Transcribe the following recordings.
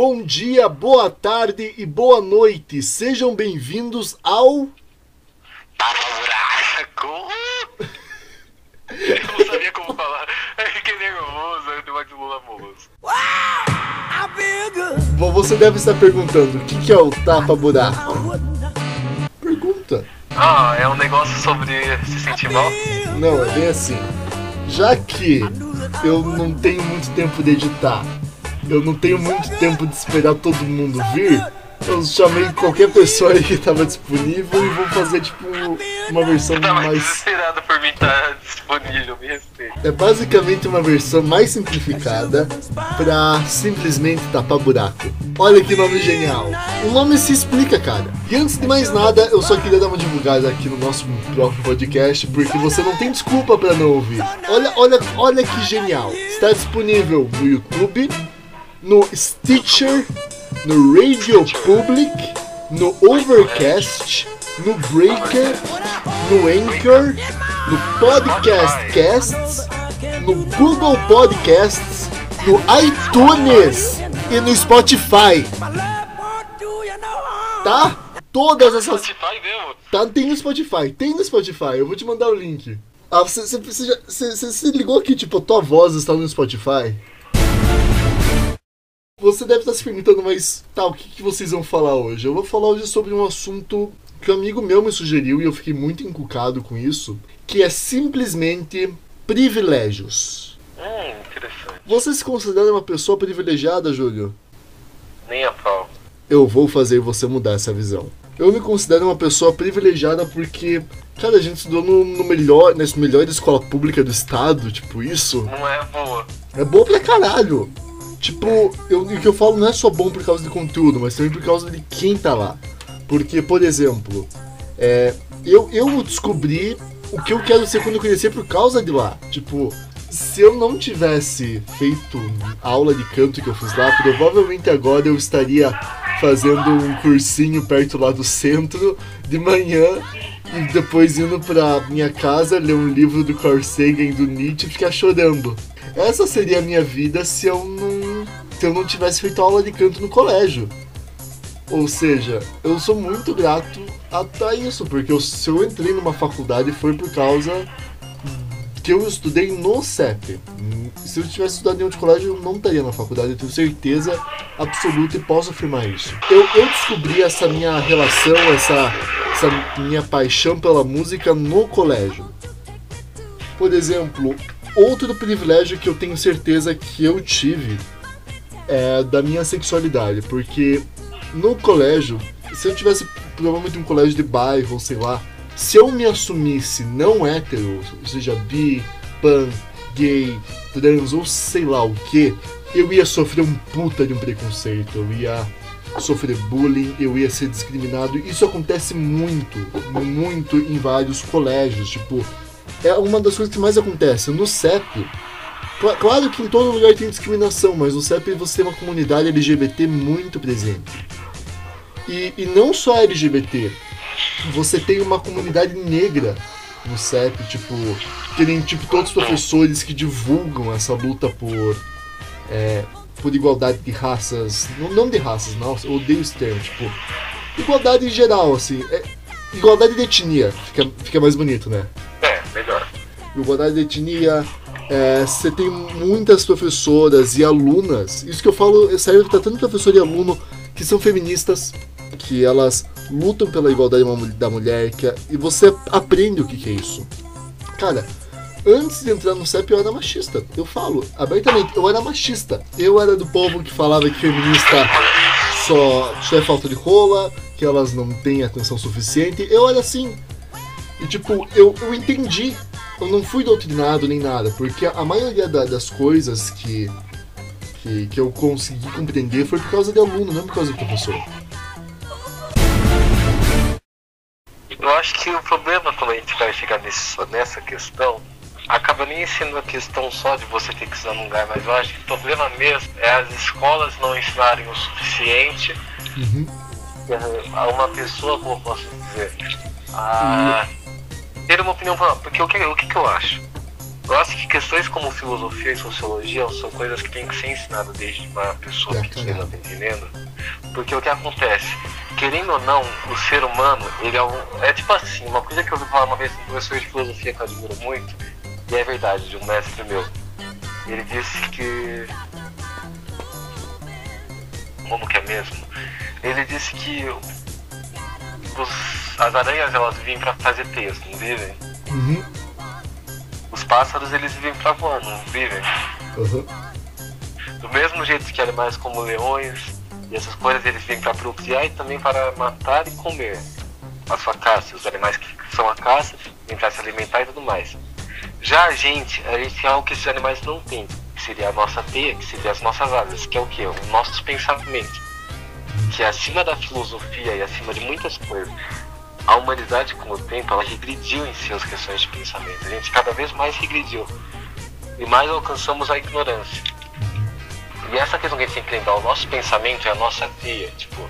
Bom dia, boa tarde e boa noite. Sejam bem-vindos ao. Buraco! Eu não sabia como falar. Eu fiquei nervoso, eu tenho de Lula Moço. Bom, Você deve estar perguntando o que que é o tapa-buraco. Pergunta. Ah, é um negócio sobre se sentir mal? Não, é bem assim. Já que eu não tenho muito tempo de editar, eu não tenho muito tempo de esperar todo mundo vir, eu chamei qualquer pessoa aí que estava disponível e vou fazer tipo uma versão Eu tava mais. desesperado por mim estar disponível, me respeita. É basicamente uma versão mais simplificada pra simplesmente tapar buraco. Olha que nome genial. O nome se explica, cara. E antes de mais nada, eu só queria dar uma divulgada aqui no nosso próprio podcast, porque você não tem desculpa pra não ouvir. Olha, olha, olha que genial. Está disponível no YouTube, no Stitcher, no Radio Public, no Overcast, no Breaker, no Anchor, no Podcast Casts, no Google Podcasts, no iTunes e no Spotify. Tá? Todas essas. Tá, tem no Spotify, tem no Spotify, eu vou te mandar o link. Ah, você, se ligou que, tipo, a tua voz está no Spotify? Você deve estar se perguntando, mas tá, o que, que vocês vão falar hoje? Eu vou falar hoje sobre um assunto que um amigo meu me sugeriu e eu fiquei muito encucado com isso, que é simplesmente privilégios. Hum, interessante. Você se considera uma pessoa privilegiada, Júlio? Nem a pau. eu vou fazer você mudar essa visão. Eu me considero uma pessoa privilegiada porque, cara, a gente estudou no, no melhor, na melhor escola pública do estado, tipo, isso Não é boa. é bom pra caralho. Tipo, eu, o que eu falo não é só bom por causa do conteúdo, mas também por causa de quem tá lá. Porque, por exemplo, é, eu, eu descobri o que eu quero ser quando eu crescer por causa de lá. Tipo, se eu não tivesse feito a aula de canto que eu fiz lá, provavelmente agora eu estaria fazendo um cursinho perto lá do centro de manhã e depois indo pra minha casa ler um livro do Carl Sagan e do Nietzsche e ficar chorando. Essa seria a minha vida se eu não, se eu não tivesse feito aula de canto no colégio. Ou seja, eu sou muito grato a, a isso, porque eu, se eu entrei numa faculdade foi por causa que eu estudei no CEP. Se eu tivesse estudado em outro colégio, eu não estaria na faculdade, eu tenho certeza absoluta e posso afirmar isso. Eu, eu descobri essa minha relação, essa, essa minha paixão pela música no colégio. Por exemplo, outro privilégio que eu tenho certeza que eu tive é da minha sexualidade, porque no colégio, se eu tivesse provavelmente um colégio de bairro, ou sei lá, se eu me assumisse não hétero, ou seja, bi, pan, gay, trans ou sei lá o que, eu ia sofrer um puta de um preconceito, eu ia sofrer bullying, eu ia ser discriminado. Isso acontece muito, muito em vários colégios, tipo, é uma das coisas que mais acontece. No CEP, cla- claro que em todo lugar tem discriminação, mas no CEP você tem uma comunidade LGBT muito presente. E, e não só LGBT, você tem uma comunidade negra no CEP, tipo, que nem tipo, todos os professores que divulgam essa luta por, é, por igualdade de raças, não, não de raças, não, eu odeio esse termo, tipo, igualdade em geral, assim, é, igualdade de etnia, fica, fica mais bonito, né? É, melhor. igualdade de etnia. é, você tem muitas professoras e alunas. Isso que eu falo serve para tanto professor e aluno que são feministas, que elas lutam pela igualdade da mulher, que, é- e você aprende o que, que é isso. Cara, antes de entrar no CEP eu era machista. Eu falo abertamente, eu era machista. Eu era do povo que falava que feminista só, só é falta de rola, que elas não têm atenção suficiente. Eu era assim. E tipo, eu, eu entendi. Eu não fui doutrinado nem nada, porque a maioria da- das coisas que, que, que eu consegui compreender foi por causa de aluno, não por causa do professor. Eu acho que o problema quando a gente vai chegar nesse, nessa questão acaba nem sendo a questão só de você ter que num lugar, mas eu acho que o problema mesmo é as escolas não ensinarem o suficiente Uhum. a uma pessoa, como eu posso dizer, a ter uma opinião própria. Porque o que, o que, que eu acho? Eu acho que questões como filosofia e sociologia são coisas que tem que ser ensinadas desde uma pessoa É, pequena, tá entendendo? Porque o que acontece? Querendo ou não, o ser humano, ele é um. É tipo assim, uma coisa que eu ouvi falar uma vez de um professor de filosofia que eu admiro muito, e é verdade, de um mestre meu. Ele disse que. Como que é mesmo? Ele disse que os- as aranhas elas vivem pra fazer teias, não vivem? Uhum. Os pássaros eles vivem pra voar, não vivem? Uhum. Do mesmo jeito que animais como leões e essas coisas eles vêm para procriar e também para matar e comer a sua caça. Os animais que são a caça vêm para se alimentar e tudo mais. Já a gente, a gente tem algo que esses animais não têm, que seria a nossa teia, que seria as nossas asas, que é o que? Os nossos pensamentos. Que é acima da filosofia e acima de muitas coisas, a humanidade com o tempo ela regrediu em suas questões de pensamento. A gente cada vez mais regrediu. E mais alcançamos a ignorância. E essa questão que a gente tem que lembrar, o nosso pensamento é a nossa teia, tipo,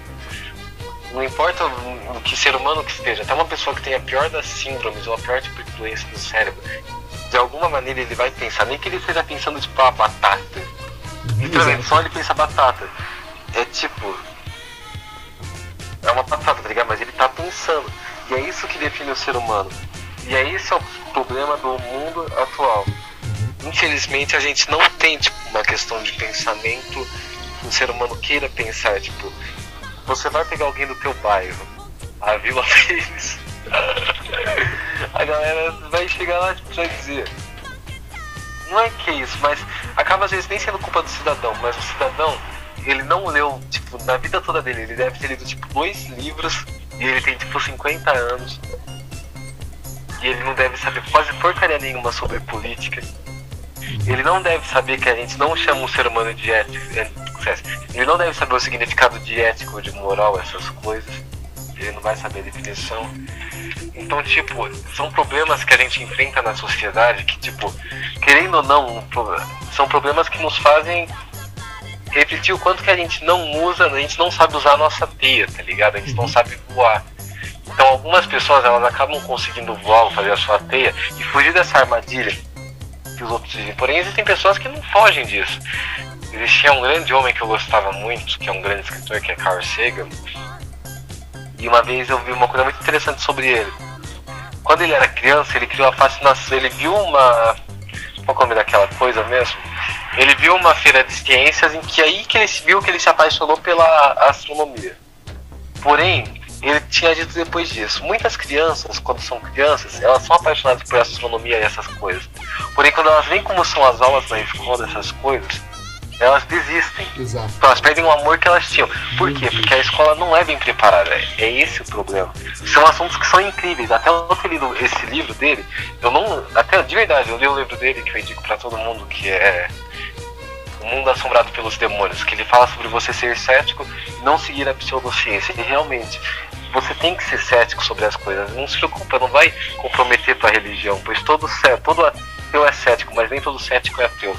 não importa o que ser humano que esteja, até uma pessoa que tem a pior das síndromes ou a pior tipo de doença do cérebro, de alguma maneira ele vai pensar, nem que ele esteja pensando tipo, ah, batata. Literalmente, só ele pensa batata. É tipo. É uma batata, tá ligado? Mas ele tá pensando. E é isso que define o ser humano. E é esse é o problema do mundo atual. Infelizmente a gente não tem tipo, uma questão de pensamento que o ser humano queira pensar. Tipo, você vai pegar alguém do teu bairro, a Vila deles. A galera vai chegar lá e vai dizer. Não é que isso, mas acaba às vezes nem sendo culpa do cidadão, mas o cidadão, ele não leu, tipo, na vida toda dele, ele deve ter lido tipo dois livros e ele tem tipo 50 anos. E ele não deve saber quase porcaria nenhuma sobre política. Ele não deve saber que a gente não chama um ser humano de ético. é, Ele não deve saber o significado de ético, de moral, essas coisas. Ele não vai saber a definição. Então, tipo, são problemas que a gente enfrenta na sociedade que, tipo, querendo ou não, são problemas que nos fazem refletir o quanto que a gente não usa, a gente não sabe usar a nossa teia, tá ligado? A gente não sabe voar. Então algumas pessoas elas acabam conseguindo voar ou fazer a sua teia e fugir dessa armadilha que os outros vivem. Porém existem pessoas que não fogem disso. Existia um grande homem que eu gostava muito, que é um grande escritor, que é Carl Sagan. E uma vez eu vi uma coisa muito interessante sobre ele. Quando ele era criança, ele criou a fascinação, ele viu uma. Qual é o nome daquela coisa mesmo? Ele viu uma feira de ciências em que aí que ele se- viu que ele se apaixonou pela astronomia. Porém, ele tinha dito depois disso, muitas crianças, quando são crianças, elas são apaixonadas por astronomia e essas coisas. Porém, quando elas veem como são as aulas na escola, essas coisas, elas desistem. Exato. Então elas perdem o amor que elas tinham. Por quê? Porque a escola não é bem preparada. É é esse o problema. São assuntos que são incríveis. Até eu ter lido esse livro dele, eu não. Até de verdade, eu li o livro dele que eu indico pra todo mundo, que é O Mundo Assombrado pelos Demônios, que ele fala sobre você ser cético e não seguir a pseudociência. E realmente, você tem que ser cético sobre as coisas. Não se preocupa, não vai comprometer tua religião, pois todo, todo ateu é cético, mas nem todo cético é ateu.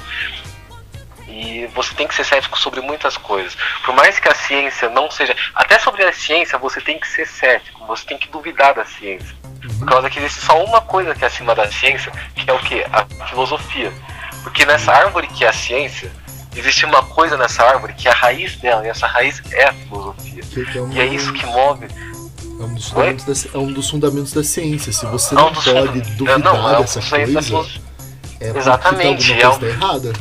E você tem que ser cético sobre muitas coisas. Por mais que a ciência não seja. Até sobre a ciência você tem que ser cético, você tem que duvidar da ciência. Por causa que existe só uma coisa que é acima da ciência, que é o que? A filosofia. Porque nessa árvore que é a ciência, existe uma coisa nessa árvore que é a raiz dela, e essa raiz é a filosofia. Que, que é, um, E é isso que move. é um dos fundamentos da, é um dos fundamentos da ciência. Se você É um não dos pode duvidar não, é um dessa dos fundamentos da coisa, filosofia. é Exatamente, é alguma um- errada.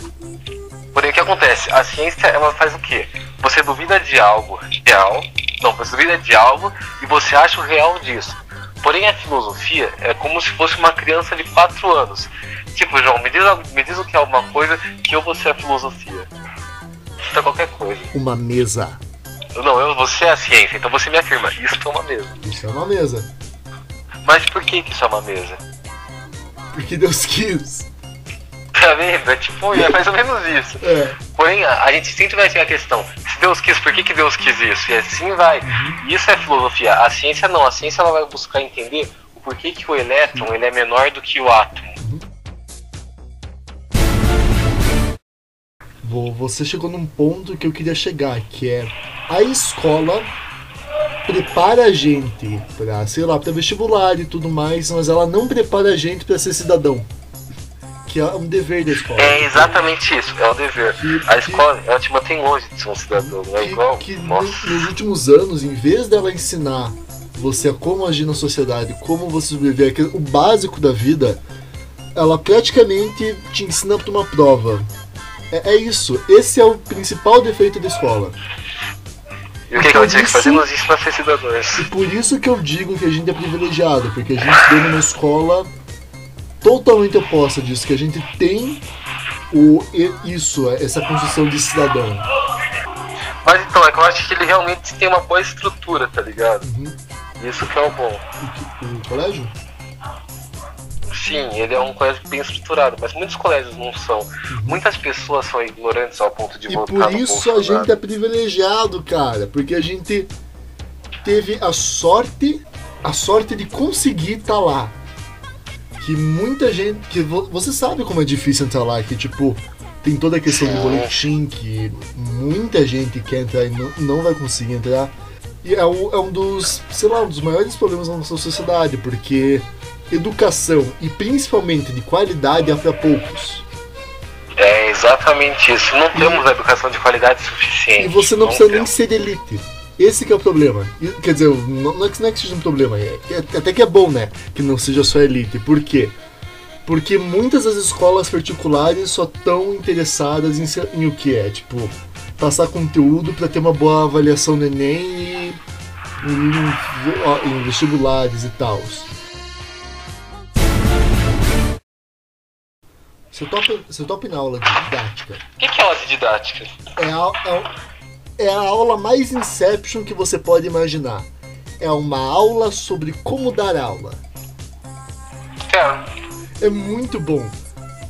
Porém, o que acontece? A ciência, ela faz o quê? Você duvida de algo real, não, você duvida de algo e você acha o real disso. Porém, a filosofia é como se fosse uma criança de 4 anos. Tipo, João, me diz, me diz o que é alguma coisa que eu vou ser a filosofia. Isso é qualquer coisa. Uma mesa. Não, eu, você é a ciência, então você me afirma, isso é uma mesa. Isso é uma mesa. Mas por que, que isso é uma mesa? Porque Deus quis. Tá vendo? É tipo, é mais ou menos isso. É. Porém, a, a gente sempre vai ter a questão: se Deus quis, por que, que Deus quis isso? E assim vai. Isso é filosofia. A ciência não. A ciência ela vai buscar entender o porquê que o elétron ele é menor do que o átomo. Vo- Você chegou num ponto que eu queria chegar, que é a escola prepara a gente pra, sei lá, pra vestibular e tudo mais, mas ela não prepara a gente pra ser cidadão. Que é um dever da escola. É exatamente isso, é um dever. Que- A escola, ela te mantém longe de ser um cidadão, não é igual? que no- Nossa. nos últimos anos, em vez dela ensinar você a como agir na sociedade, como você sobreviver, aquele- o básico da vida, ela praticamente te ensina para uma prova. É, é isso. Esse é o principal defeito da escola. E o que, que ela tinha que fazer? Nos ensina a ser cidadãos. E por isso que eu digo que a gente é privilegiado, porque a gente estudou numa escola totalmente oposta disso, que a gente tem o, e- isso, essa construção de cidadão. Mas então, é que eu acho que ele realmente tem uma boa estrutura, tá ligado? Uhum. Isso que é o bom. O, colégio? Sim, ele é um colégio bem estruturado, mas muitos colégios não são. Muitas pessoas são ignorantes ao ponto de E votar por no isso a gente é privilegiado, cara, porque a gente teve a sorte, a sorte de conseguir estar lá. Que muita gente, que vo- você sabe como é difícil entrar lá, que tipo tem toda a questão do Sim. boletim que muita gente quer entrar e não, não vai conseguir entrar. E é um, é um dos, sei lá, um dos maiores problemas da nossa sociedade, porque educação e principalmente de qualidade é para poucos. É exatamente isso. Não temos a educação de qualidade suficiente. E você não precisa nem temos. ser elite. Esse que é o problema. Quer dizer, não, é que não é que seja um problema, é, é- até que é bom, né? Que não seja só elite. Por quê? Porque muitas das escolas particulares só estão interessadas em, ser- em o que é, tipo, passar conteúdo para ter uma boa avaliação no Enem e em, em vestibulares e tal. Você topa, você topa na aula de didática? O que, que é aula de didática? é a, é, é a aula mais Inception que você pode imaginar. É uma aula sobre como dar aula. Cara, É muito bom.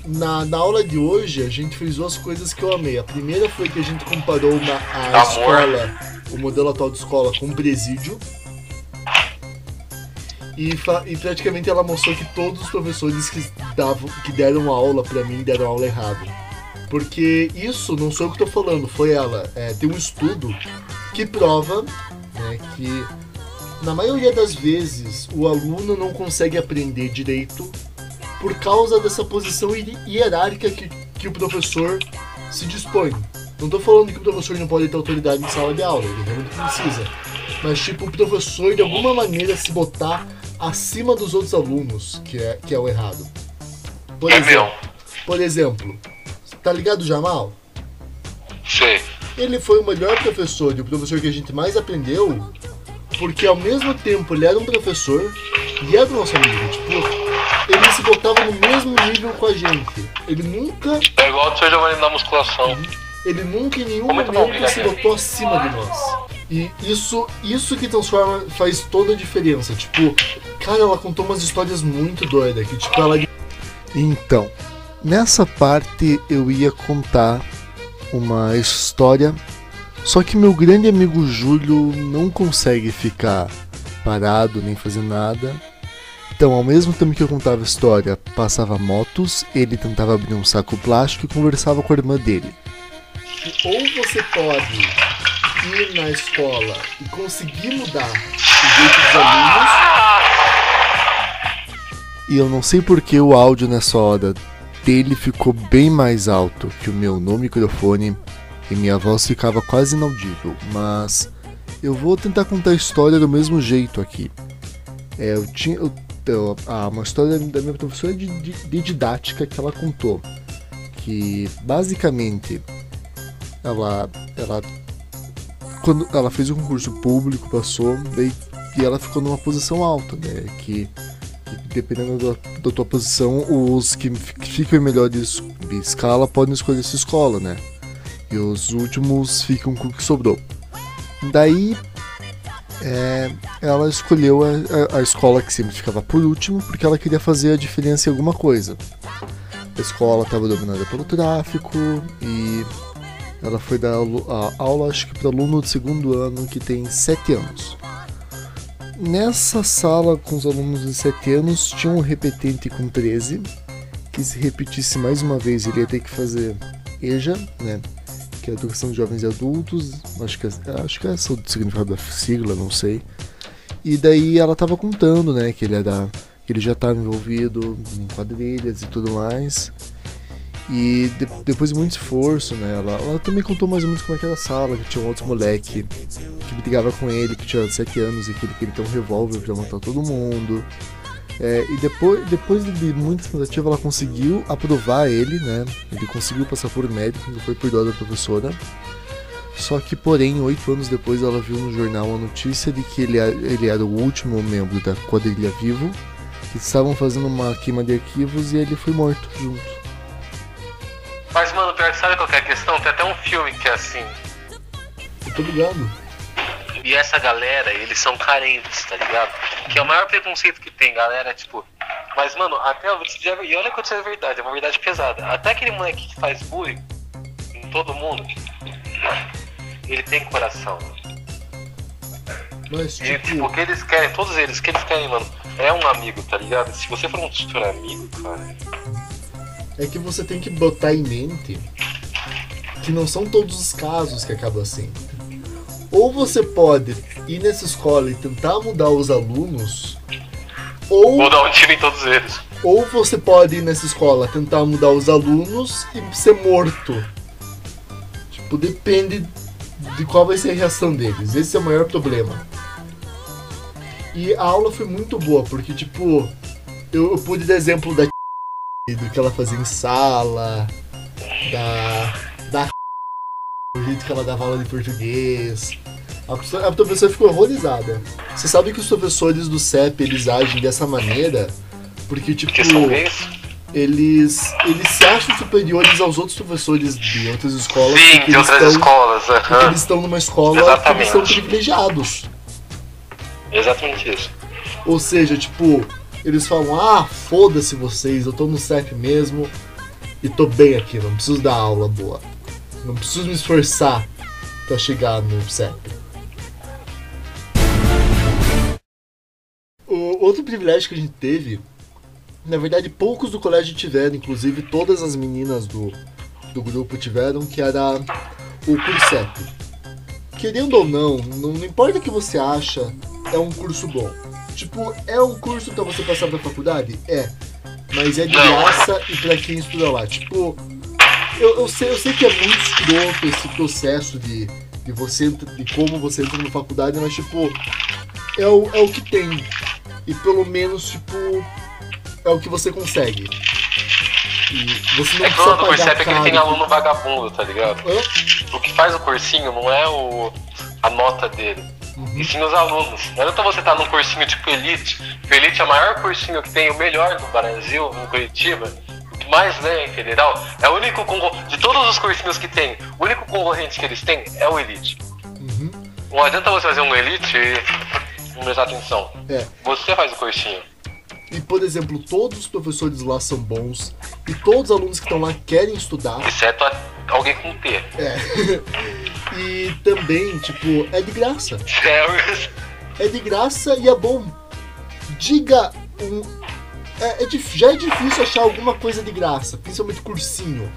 Na, na aula de hoje, a gente fez duas coisas que eu amei. A primeira foi que a gente comparou uma, a Amor. escola, o modelo atual de escola, com um presídio. E, e praticamente ela mostrou que todos os professores que, davam, que deram aula pra mim deram aula errada. Porque isso não sou eu que tô falando, foi ela. É, tem um estudo que prova né, que na maioria das vezes o aluno não consegue aprender direito por causa dessa posição hi- hierárquica que, que o professor se dispõe. Não tô falando que o professor não pode ter autoridade em sala de aula, ele realmente precisa. Mas tipo, o professor de alguma maneira se botar acima dos outros alunos, que é, que é o errado. Por é exemplo, por exemplo, tá ligado Jamal? Sei. Ele foi o melhor professor e o professor que a gente mais aprendeu, porque ao mesmo tempo ele era um professor e era o nosso amigo. Tipo, ele se botava no mesmo nível com a gente. Ele nunca, É igual o Sr. Giovanni na musculação. ele nunca em nenhum Como é não momento briga se mesmo? botou acima de nós. E isso, isso que transforma, faz toda a diferença. Tipo, cara, ela contou umas histórias muito doidas que tipo ela Então, nessa parte eu ia contar uma história, só que meu grande amigo Júlio não consegue ficar parado nem fazer nada. Então, ao mesmo tempo que eu contava a história, passava motos, ele tentava abrir um saco plástico e conversava com a irmã dele. Ou você pode ir na escola e conseguir mudar o jeito dos alunos, e eu não sei porque o áudio nessa hora dele ficou bem mais alto que o meu no microfone e minha voz ficava quase inaudível, mas eu vou tentar contar a história do mesmo jeito aqui. É, eu tinha eu, eu- ah, uma história da minha professora de, de, de didática que ela contou, que basicamente ela ela quando ela fez o concurso público passou daí e ela ficou numa posição alta, né? Que dependendo da, da tua posição, os que fi- que ficam em melhor de, es- de escala podem escolher sua escola, né? E os últimos ficam com o que sobrou. Daí, é, ela escolheu a, a- a escola que sempre ficava por último, porque ela queria fazer a diferença em alguma coisa. A escola estava dominada pelo tráfico e ela foi dar a aula, acho que para aluno do segundo ano que tem 7 anos. Nessa sala com os alunos de 7 anos tinha um repetente com 13, que se repetisse mais uma vez ele ia ter que fazer EJA, né? Que é Educação de Jovens e Adultos, acho que, é, acho que é esse o significado da sigla, não sei. E daí ela tava contando, né, que ele era que ele já estava envolvido em quadrilhas e tudo mais. E de, depois de muito esforço, né, ela, ela, também contou mais ou menos como é que era a sala, que tinha um outro moleque que brigava com ele, que tinha 7 anos e que ele queria ter um revólver pra matar todo mundo. É, e depois, depois de muitas tentativas, ela conseguiu aprovar ele, né? Ele conseguiu passar por médico, ele foi por dó da professora. Só que, porém, oito anos depois, ela viu no jornal a notícia de que ele, ele era o último membro da quadrilha vivo, que estavam fazendo uma queima de arquivos e ele foi morto junto. Mas, mano, pior sabe qual é a questão? Tem até um filme que é assim. Eu tô ligado. E essa galera, eles são carentes, tá ligado? Que é o maior preconceito que tem, galera, tipo. Mas, mano, até. E olha que isso é verdade, é uma verdade pesada. Até aquele moleque que faz bullying em todo mundo, ele tem coração. Mas, tipo... E, tipo, o que eles querem, todos eles, o que eles querem, mano, é um amigo, tá ligado? Se você for um super amigo, cara. É que você tem que botar em mente que não são todos os casos que acabam assim. Ou você pode ir nessa escola e tentar mudar os alunos, ou. Mudar um time em todos eles. Ou você pode ir nessa escola tentar mudar os alunos e ser morto. Tipo, depende de qual vai ser a reação deles. Esse é o maior problema. E a aula foi muito boa, porque, tipo, eu, eu pude dar exemplo da do que ela fazia em sala, da. da o jeito que ela dava aula de português. A professora, a professora ficou horrorizada. Você sabe que os professores do CEP eles agem dessa maneira porque, tipo. Que são gays? Eles, eles se acham superiores aos outros professores de outras escolas. Sim, de outras estão, escolas. Porque eles estão numa escola Exatamente. que eles são privilegiados. Exatamente isso. Ou seja, tipo, eles falam: ah, foda-se vocês, eu tô no CEP mesmo e tô bem aqui, não preciso dar aula boa. Não preciso me esforçar pra chegar no CEP. O outro privilégio que a gente teve, na verdade poucos do colégio tiveram, inclusive todas as meninas do, do grupo tiveram, que era o CURSEP. Querendo ou não, não importa o que você acha, é um curso bom. Tipo, é um curso pra você passar pra faculdade? É. Mas é de graça e pra quem estuda lá. Tipo, eu, eu, sei, eu sei que é muito escroto esse processo de, de você de como você entra na faculdade, mas tipo, é o, é o que tem. E pelo menos, tipo, é o que você consegue. E você não É que o do Percebe é que ele tem aluno vagabundo, tá ligado? Hã? O que faz o cursinho não é o, a nota dele. Uhum. E sim os alunos. Não adianta você estar num cursinho tipo Elite. O Elite é o maior cursinho que tem, o melhor do Brasil, no Curitiba. O que mais lê em federal. É o único concorrente. De todos os cursinhos que tem, o único concorrente que eles têm é o Elite. Uhum. Não adianta você fazer um Elite e não prestar atenção. É. Você faz o cursinho. E, por exemplo, todos os professores lá são bons e todos os alunos que estão lá querem estudar. Exceto a- alguém com T. É. e também, tipo, é de graça. Sério. É de graça e é bom. Diga um. É, é dif- já é difícil achar alguma coisa de graça, principalmente cursinho.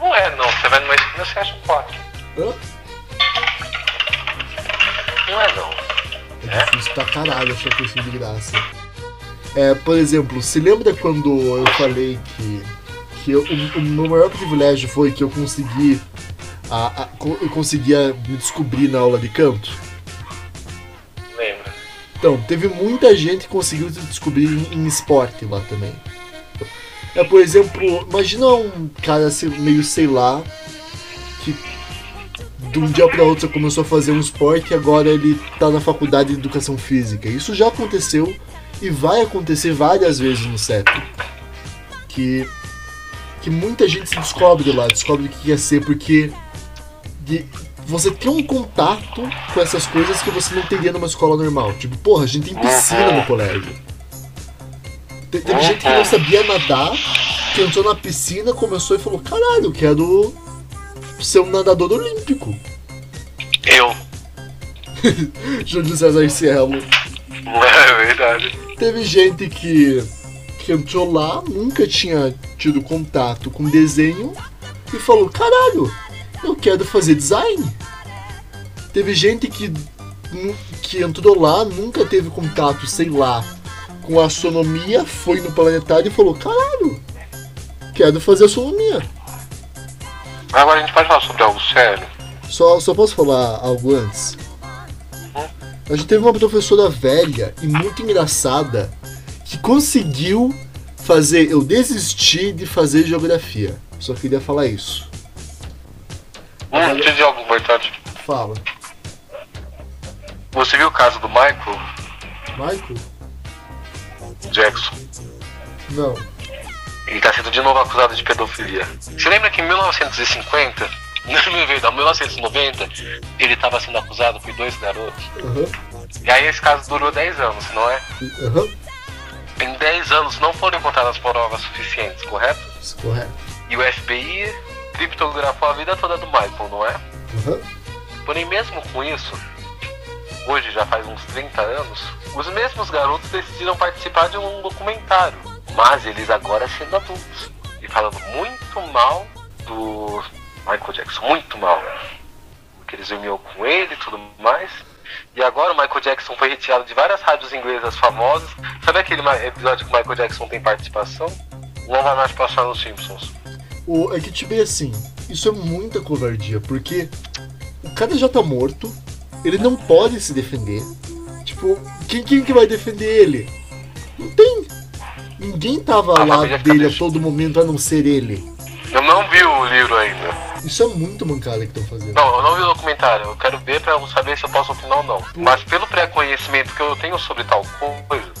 Não é não. Você vai numa esquina, você acha um quatro. Hã? Não é não. É difícil pra caralho achar cursinho de graça. É, por exemplo, se lembra quando eu falei que, que eu- o, o meu maior privilégio foi que eu consegui. A, a- eu conseguia me descobrir na aula de canto? Lembra? Então, teve muita gente que conseguiu se descobrir em, em esporte lá também. É, por exemplo, imagina um cara assim, meio sei lá, que de um dia para outro começou a fazer um esporte e agora ele tá na faculdade de educação física. Isso já aconteceu e vai acontecer várias vezes no CEP. Que, que muita gente se descobre lá, descobre o que quer ser, porque de- você tem um contato com essas coisas que você não teria numa escola normal. Tipo, porra, a gente tem piscina no colégio. Te- Teve gente que não sabia nadar, que entrou na piscina, começou e falou: caralho, eu quero ser um nadador olímpico. Eu. Júlio César Cielo. É verdade. Teve gente que, que entrou lá, nunca tinha tido contato com desenho e falou: caralho, eu quero fazer design. Teve gente que, que entrou lá, nunca teve contato, sei lá, com astronomia, foi no planetário e falou: caralho, quero fazer astronomia. Agora a gente pode falar sobre algo sério. Só, só posso falar algo antes? A gente teve uma professora velha e muito engraçada que conseguiu fazer eu desistir de fazer geografia. Só queria falar isso. Deixa eu dizer algo importante. Fala. Você viu o caso do Michael Michael? Jackson? Não. Ele tá sendo de novo acusado de pedofilia. Você lembra que em 1950, não, verdade, em 1990, ele tava sendo acusado por dois garotos? Aham. E aí esse caso durou 10 anos, não é? Aham. Em 10 anos não foram encontradas provas suficientes, correto? Isso, Correto. E o FBI criptografou a vida toda do Michael, não é? Aham. Porém, mesmo com isso, hoje já faz uns 30 anos, os mesmos garotos decidiram participar de um documentário. Mas eles agora sendo adultos. E falando muito mal do Michael Jackson, muito mal. Porque eles dormiam com ele e tudo mais. E agora o Michael Jackson foi retirado de várias rádios inglesas famosas. Sabe aquele episódio que o Michael Jackson tem participação? Não vai mais passar nos Simpsons. O, é que, tipo, é assim, isso é muita covardia, porque o cara já tá morto, ele não pode se defender. Tipo, quem, quem que vai defender ele? Não tem. Ninguém tava A lá família dele a todo momento a não ser ele. Eu não vi o livro ainda. Isso é muito mancada que estão fazendo. Não, eu não vi o documentário. Eu quero ver pra eu saber se eu posso opinar ou não. Mas pelo pré-conhecimento que eu tenho sobre tal coisa,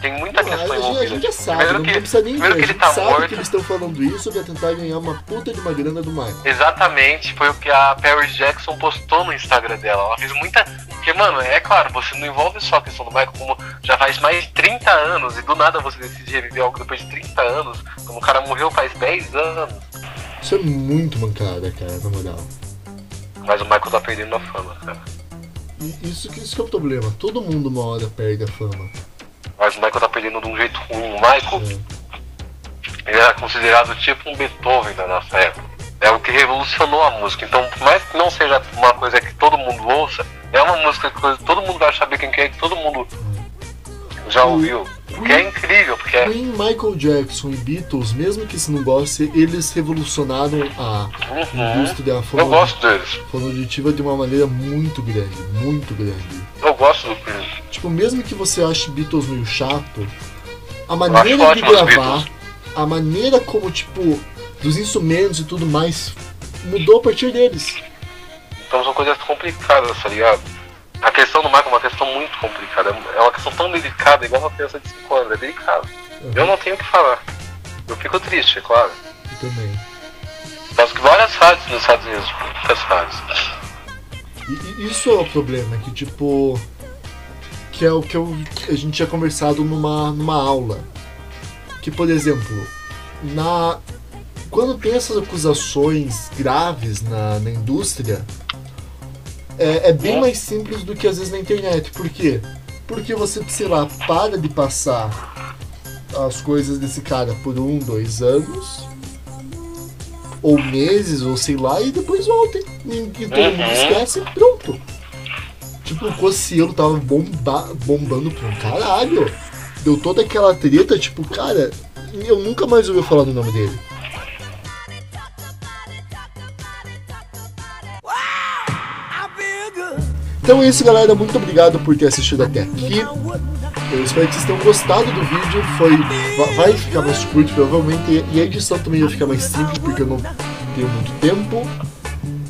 tem muita Não, questão a, gente, a envolvida. gente já tipo, sabe, primeiro não que, precisa nem ver. primeiro A que ele tá sabe morto. que eles estão falando isso pra tentar ganhar uma puta de uma grana do Michael. Exatamente, foi o que a Paris Jackson postou no Instagram dela. Ela fez muita. Porque, mano, é claro, você não envolve só a questão do Michael, como já faz mais de 30 anos, e do nada você decide reviver algo depois de 30 anos, como o cara morreu faz 10 anos. Isso é muito mancada, cara, na moral. Mas o Michael tá perdendo a fama, cara. E isso, que- isso que é o problema. Todo mundo uma hora perde a fama. Mas o Michael tá perdendo de um jeito ruim. O Michael, É. ele era considerado tipo um Beethoven da nossa época. É o que revolucionou a música. Então, por mais que não seja uma coisa que todo mundo ouça, é uma música que todo mundo vai saber quem que é, que todo mundo já ouviu. O que é incrível, porque é. Nem Michael Jackson e Beatles, mesmo que se não goste, eles revolucionaram a Uhum. indústria Eu fono- gosto deles. fonoditiva de uma maneira muito grande, muito grande. Eu gosto do Prince. Tipo, mesmo que você ache Beatles meio chato, a maneira de gravar, a maneira como, tipo, dos instrumentos e tudo mais, mudou a partir deles. Então são coisas complicadas, tá ligado? A questão do Michael é uma questão muito complicada. É uma questão tão delicada, igual uma criança de 5 anos. É delicado. Eu não tenho o que falar. Eu fico triste, é claro. Eu também. Mas que várias rádios nos Estados Unidos, muitas rádios. E, isso é o problema, que tipo. Que é o que eu, que a gente tinha conversado numa, numa aula. Que, por exemplo, na. Quando tem essas acusações graves na, na indústria, é, é bem mais simples do que às vezes na internet. Por quê? Porque você, sei lá, para de passar as coisas desse cara por um, dois anos, ou meses, ou sei lá, e depois voltem. E, e todo mundo esquece e pronto. Tipo, o Cossielo tava bomba, bombando pra um caralho. Deu toda aquela treta, tipo, cara, eu nunca mais ouvi falar do nome dele. Então é isso, galera. Muito obrigado por ter assistido até aqui. Eu espero que vocês tenham gostado do vídeo. Foi, va- vai ficar mais curto, provavelmente. E a edição também vai ficar mais simples, porque eu não tenho muito tempo.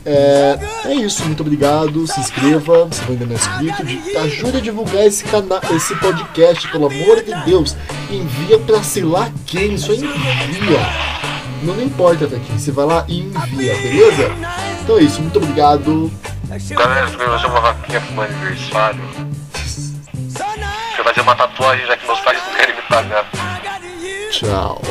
É, é isso, muito obrigado. Se inscreva, se ainda não é inscrito. de- Ajude a divulgar esse canal, esse podcast, pelo amor de Deus. Envia pra sei lá quem, só envia. Não importa pra quem, você vai lá e envia, beleza? Então é isso, muito obrigado. Galera, eu vou fazer uma vaquinha pro meu aniversário. Eu vou fazer uma tatuagem já que meus pais não querem me pagar. Tchau.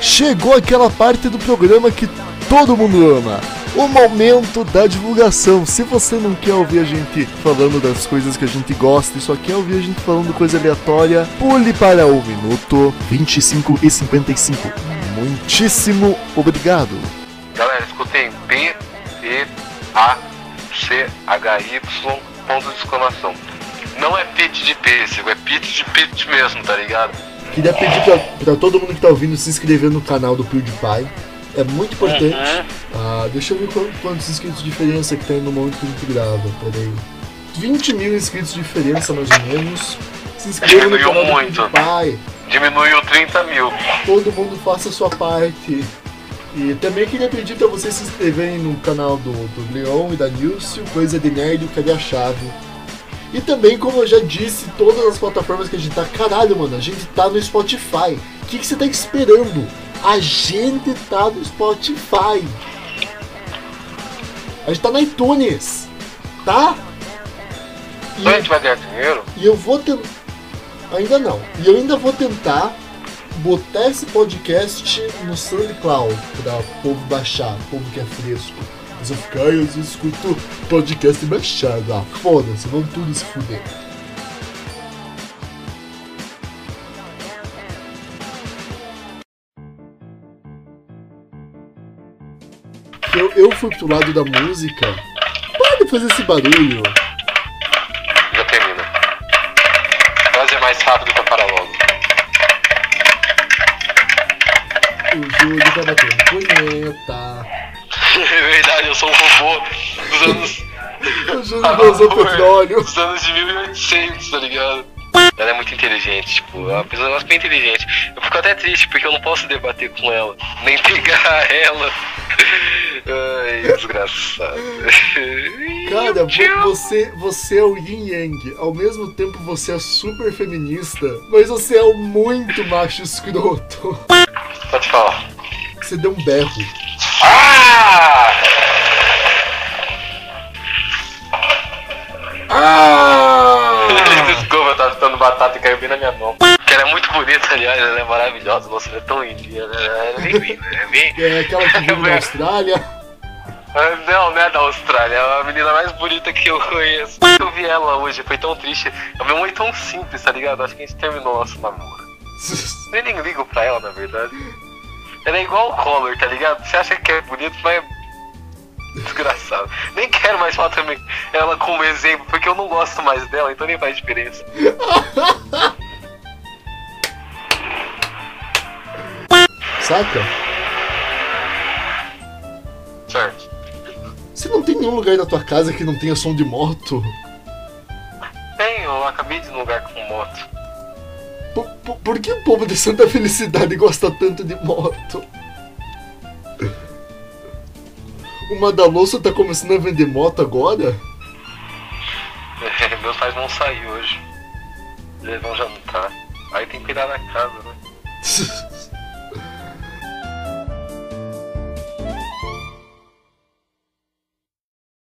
Chegou aquela parte do programa que todo mundo ama. O momento da divulgação. Se você não quer ouvir a gente falando das coisas que a gente gosta e só quer ouvir a gente falando coisa aleatória, pule para o minuto 25 e 55. Muitíssimo obrigado. Galera, escutem E, A, C, H, Y, ponto de exclamação. não é pit de pêssego, é pit de pit mesmo, tá ligado? Queria pedir pra, pra todo mundo que tá ouvindo se inscrever no canal do PewDiePie. É muito importante. Uhum. Ah, deixa eu ver quant- quantos inscritos de diferença que tem no momento que a gente grava. Peraí. 20 mil inscritos de diferença, mais ou menos. Se inscreva no Diminuiu canal do muito. PewDiePie. Diminuiu 30 mil. Todo mundo faça a sua parte. E também queria pedir pra vocês se inscreverem no canal do, do Leon e da Nilce, Coisa de Nerd, o Cadê a Chave. E também, como eu já disse, todas as plataformas que a gente tá. Caralho, mano, a gente tá no Spotify. O que, que você tá esperando? A gente tá no Spotify. A gente tá na iTunes. Tá? E- Então a gente vai ganhar dinheiro? e eu vou tentar. Ainda não. E eu ainda vou tentar botar esse podcast no SoundCloud pra povo baixar, povo que é fresco. Mas eu fico, ai, eu escuto podcast baixado. Ah, foda-se, vão tudo se fuder. Eu, eu fui pro lado da música. Para de fazer esse barulho. O Júlio tá batendo punheta. É verdade, eu sou um robô dos anos. O Júlio gozou petróleo. Dos anos de 1800, tá ligado? Ela é muito inteligente, tipo, é uma pessoa é bem inteligente. Eu fico até triste porque eu não posso debater com ela, nem pegar ela. Ai, desgraçado. Cara, vo- você, você é o Yin Yang. Ao mesmo tempo você é super feminista, mas você é o muito macho escroto. Pode falar. Você deu um berro. Ah! Ah! Desculpa, eu tava chutando batata e caiu bem na minha mão. Que ela é muito bonita, aliás, ela é maravilhosa. Nossa, ela é tão lindinha, né? ela é bem linda, é bem. É aquela que vive na Austrália. Ah, Não, não é da Austrália, é a menina mais bonita que eu conheço. Eu vi ela hoje, foi tão triste. Eu vi um tão simples, tá ligado? Acho que a gente terminou nosso namoro. Eu nem ligo pra ela, na verdade. Ela é igual o Collor, tá ligado? Você acha que é bonito, mas é desgraçado. Nem quero mais falar também ela como exemplo, porque eu não gosto mais dela, então nem faz diferença. Saca? Certo. Você não tem nenhum lugar da tua casa que não tenha som de moto? Tem, eu acabei de ir num lugar com moto. Por, por- por que o povo de Santa Felicidade gosta tanto de moto? O Madaloso tá começando a vender moto agora? Meus pais vão sair hoje. Eles vão jantar. Aí tem que cuidar da casa, né?